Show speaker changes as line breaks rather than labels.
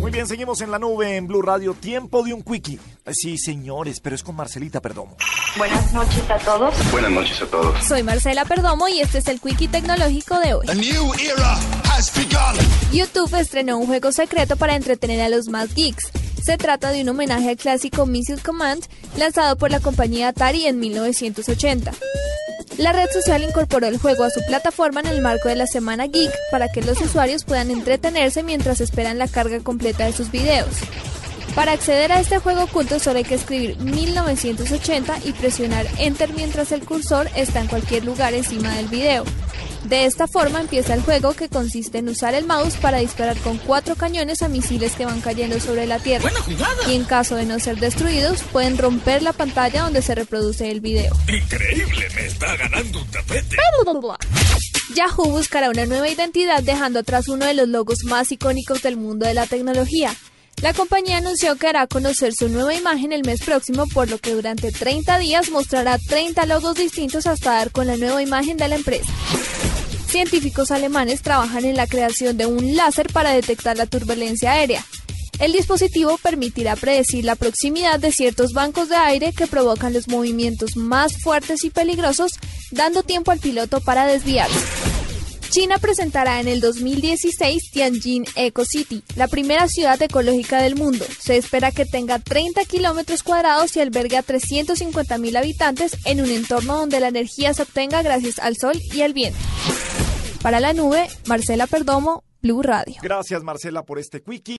Muy bien, seguimos en la nube en Blue Radio. Tiempo de un quickie. Sí, señores, pero es con Marcelita Perdomo.
Buenas noches a todos.
Buenas noches a todos.
Soy Marcela Perdomo y este es el quickie tecnológico de hoy. YouTube estrenó un juego secreto para entretener a los más geeks. Se trata de un homenaje al clásico Missile Command lanzado por la compañía Atari en 1980. La red social incorporó el juego a su plataforma en el marco de la Semana Geek para que los usuarios puedan entretenerse mientras esperan la carga completa de sus videos. Para acceder a este juego oculto solo hay que escribir 1980 y presionar Enter mientras el cursor está en cualquier lugar encima del video. De esta forma empieza el juego que consiste en usar el mouse para disparar con cuatro cañones a misiles que van cayendo sobre la Tierra. Y en caso de no ser destruidos, pueden romper la pantalla donde se reproduce el video.
Increíble, me está ganando un tapete.
Yahoo buscará una nueva identidad dejando atrás uno de los logos más icónicos del mundo de la tecnología. La compañía anunció que hará conocer su nueva imagen el mes próximo, por lo que durante 30 días mostrará 30 logos distintos hasta dar con la nueva imagen de la empresa. Científicos alemanes trabajan en la creación de un láser para detectar la turbulencia aérea. El dispositivo permitirá predecir la proximidad de ciertos bancos de aire que provocan los movimientos más fuertes y peligrosos, dando tiempo al piloto para desviarse. China presentará en el 2016 Tianjin Eco City, la primera ciudad ecológica del mundo. Se espera que tenga 30 kilómetros cuadrados y albergue a 350 mil habitantes en un entorno donde la energía se obtenga gracias al sol y al viento. Para la nube, Marcela Perdomo, Blue Radio.
Gracias, Marcela, por este quickie.